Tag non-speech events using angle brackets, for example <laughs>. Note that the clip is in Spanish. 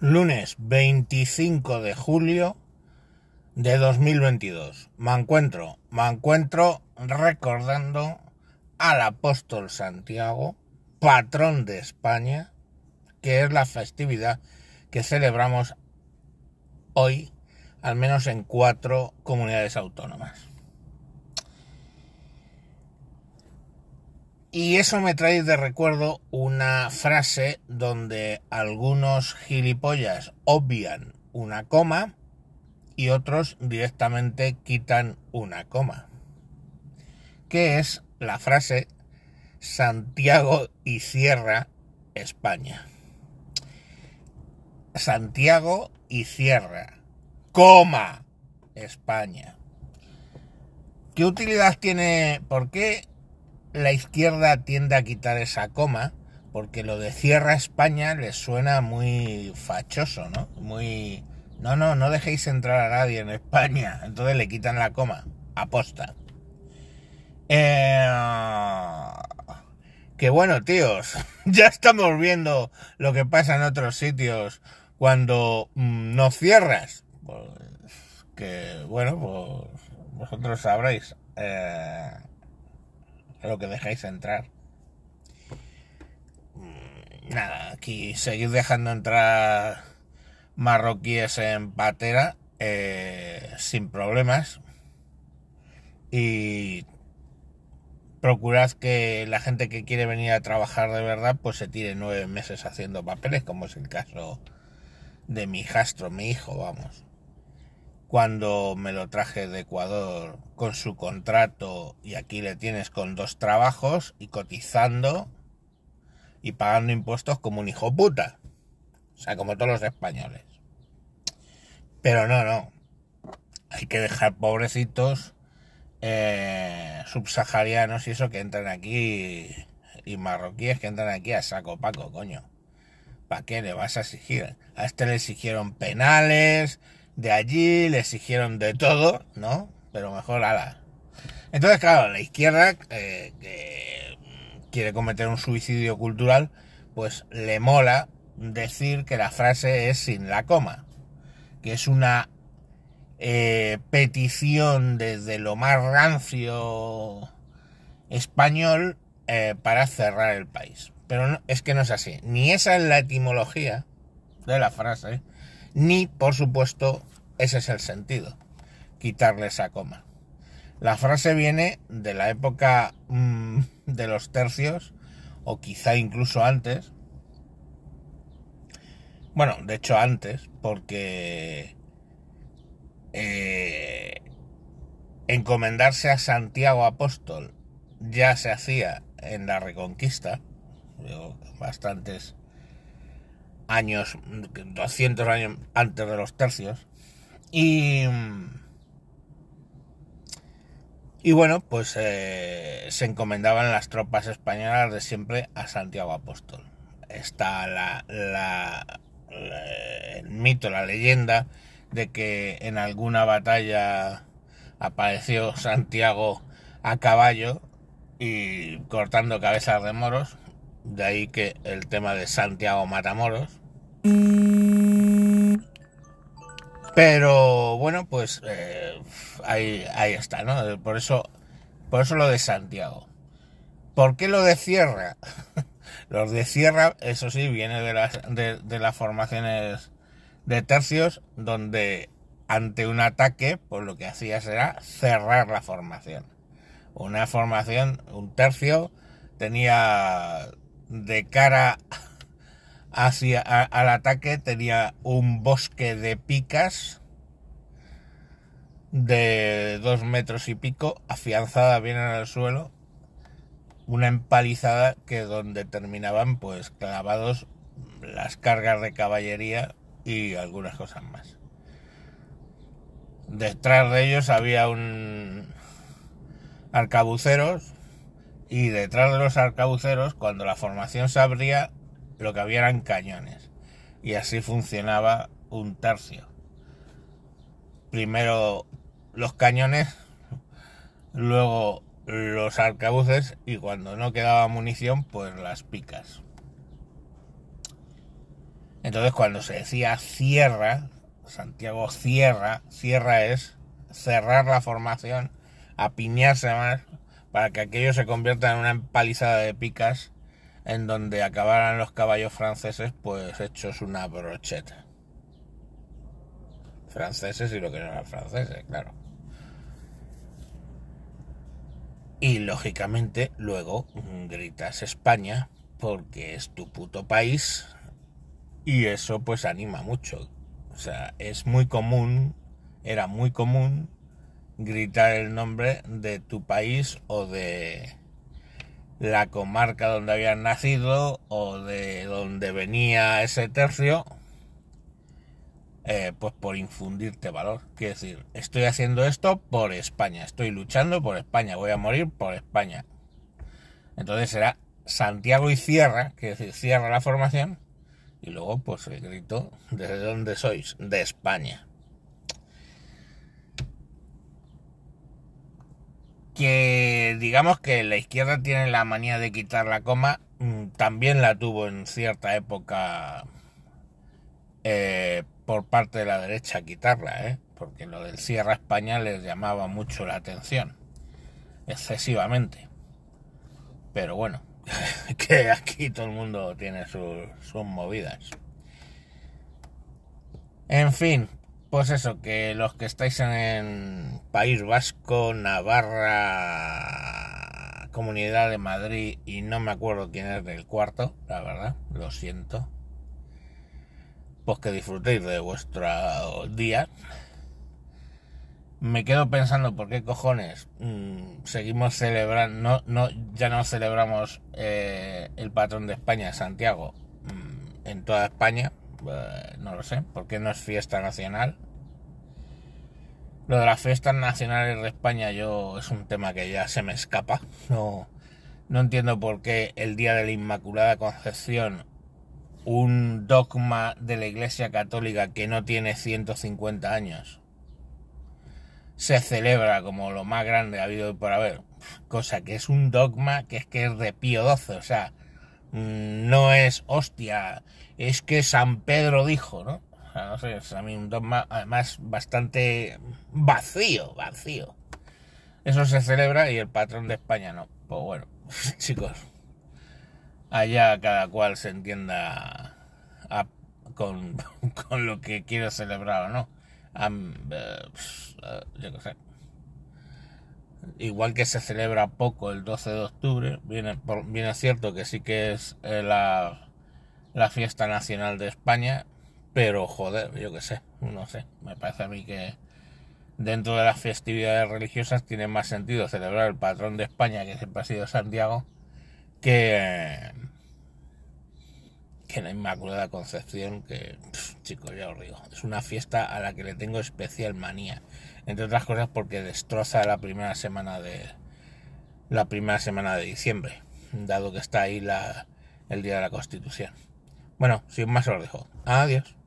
lunes 25 de julio de 2022. Me encuentro, me encuentro recordando al apóstol Santiago, patrón de España, que es la festividad que celebramos hoy, al menos en cuatro comunidades autónomas. Y eso me trae de recuerdo una frase donde algunos gilipollas obvian una coma y otros directamente quitan una coma. Que es la frase Santiago y cierra España. Santiago y cierra, coma, España. ¿Qué utilidad tiene? ¿Por qué la izquierda tiende a quitar esa coma? Porque lo de cierra España les suena muy fachoso, ¿no? Muy... No, no, no dejéis entrar a nadie en España. Entonces le quitan la coma. Aposta. Eh... Que bueno, tíos, <laughs> ya estamos viendo lo que pasa en otros sitios cuando mm, no cierras. Pues, que bueno, pues vosotros sabréis eh, lo que dejáis entrar. Mm, nada, aquí seguir dejando entrar marroquíes en patera eh, sin problemas. Y procurad que la gente que quiere venir a trabajar de verdad pues se tire nueve meses haciendo papeles, como es el caso de mi hijastro, mi hijo, vamos. Cuando me lo traje de Ecuador con su contrato y aquí le tienes con dos trabajos y cotizando y pagando impuestos como un hijo puta. O sea, como todos los españoles. Pero no, no. Hay que dejar pobrecitos eh, subsaharianos y eso que entran aquí y marroquíes que entran aquí a saco paco, coño. ¿Para qué le vas a exigir? A este le exigieron penales, de allí le exigieron de todo, ¿no? Pero mejor ala. Entonces, claro, la izquierda, eh, que quiere cometer un suicidio cultural, pues le mola decir que la frase es sin la coma, que es una eh, petición desde lo más rancio español eh, para cerrar el país. Pero no, es que no es así. Ni esa es la etimología de la frase, ni, por supuesto, ese es el sentido. Quitarle esa coma. La frase viene de la época mmm, de los tercios, o quizá incluso antes. Bueno, de hecho antes, porque eh, encomendarse a Santiago Apóstol ya se hacía en la Reconquista bastantes años, 200 años antes de los tercios. Y, y bueno, pues eh, se encomendaban las tropas españolas de siempre a Santiago Apóstol. Está la, la, el mito, la leyenda de que en alguna batalla apareció Santiago a caballo y cortando cabezas de moros, de ahí que el tema de Santiago Matamoros. Pero bueno, pues eh, ahí, ahí está, ¿no? Por eso, por eso lo de Santiago. ¿Por qué lo de Sierra? <laughs> Los de Sierra, eso sí, viene de las, de, de las formaciones de tercios, donde ante un ataque, pues lo que hacías era cerrar la formación. Una formación, un tercio, tenía de cara hacia al ataque tenía un bosque de picas de dos metros y pico afianzada bien en el suelo una empalizada que donde terminaban pues clavados las cargas de caballería y algunas cosas más. Detrás de ellos había un arcabuceros y detrás de los arcabuceros, cuando la formación se abría, lo que había eran cañones. Y así funcionaba un tercio. Primero los cañones, luego los arcabuces y cuando no quedaba munición, pues las picas. Entonces cuando se decía cierra, Santiago cierra, cierra es cerrar la formación, apiñarse más, para que aquello se convierta en una empalizada de picas en donde acabaran los caballos franceses pues hechos una brocheta. Franceses y lo que no eran franceses, claro. Y lógicamente luego gritas España porque es tu puto país y eso pues anima mucho. O sea, es muy común, era muy común gritar el nombre de tu país o de la comarca donde habías nacido o de donde venía ese tercio, eh, pues por infundirte valor. Quiero decir, estoy haciendo esto por España, estoy luchando por España, voy a morir por España. Entonces será Santiago y cierra, que decir, cierra la formación, y luego pues el grito, ¿desde dónde sois? De España. Que digamos que la izquierda tiene la manía de quitar la coma, mm, también la tuvo en cierta época eh, por parte de la derecha quitarla, ¿eh? porque lo del Sierra España les llamaba mucho la atención, excesivamente. Pero bueno, <laughs> que aquí todo el mundo tiene sus movidas. En fin, pues eso, que los que estáis en País Vasco, Navarra, Comunidad de Madrid y no me acuerdo quién es del cuarto, la verdad, lo siento. Pues que disfrutéis de vuestro día. Me quedo pensando por qué cojones mm, seguimos celebrando, no, ya no celebramos eh, el patrón de España, Santiago, mm, en toda España, no lo sé, porque no es fiesta nacional. Lo de las fiestas nacionales de España yo es un tema que ya se me escapa. No, no entiendo por qué el Día de la Inmaculada Concepción, un dogma de la Iglesia Católica que no tiene 150 años, se celebra como lo más grande ha habido por haber. Cosa que es un dogma que es que es de Pío XII, o sea, no es hostia, es que San Pedro dijo, ¿no? O sea, no sé, es a mí un dogma además bastante vacío, vacío. Eso se celebra y el patrón de España no. Pues bueno, <laughs> chicos, allá cada cual se entienda con, <laughs> con, lo que quiere celebrar o no. Eh, eh, yo qué sé igual que se celebra poco el 12 de octubre, viene, cierto que sí que es eh, la, la, fiesta nacional de España, pero joder, yo qué sé, no sé, me parece a mí que dentro de las festividades religiosas tiene más sentido celebrar el patrón de España, que siempre ha sido Santiago, que, que la Inmaculada Concepción, que, chicos, ya os digo, es una fiesta a la que le tengo especial manía entre otras cosas porque destroza la primera semana de la primera semana de diciembre, dado que está ahí la, el día de la Constitución. Bueno, sin más os dejo. Adiós.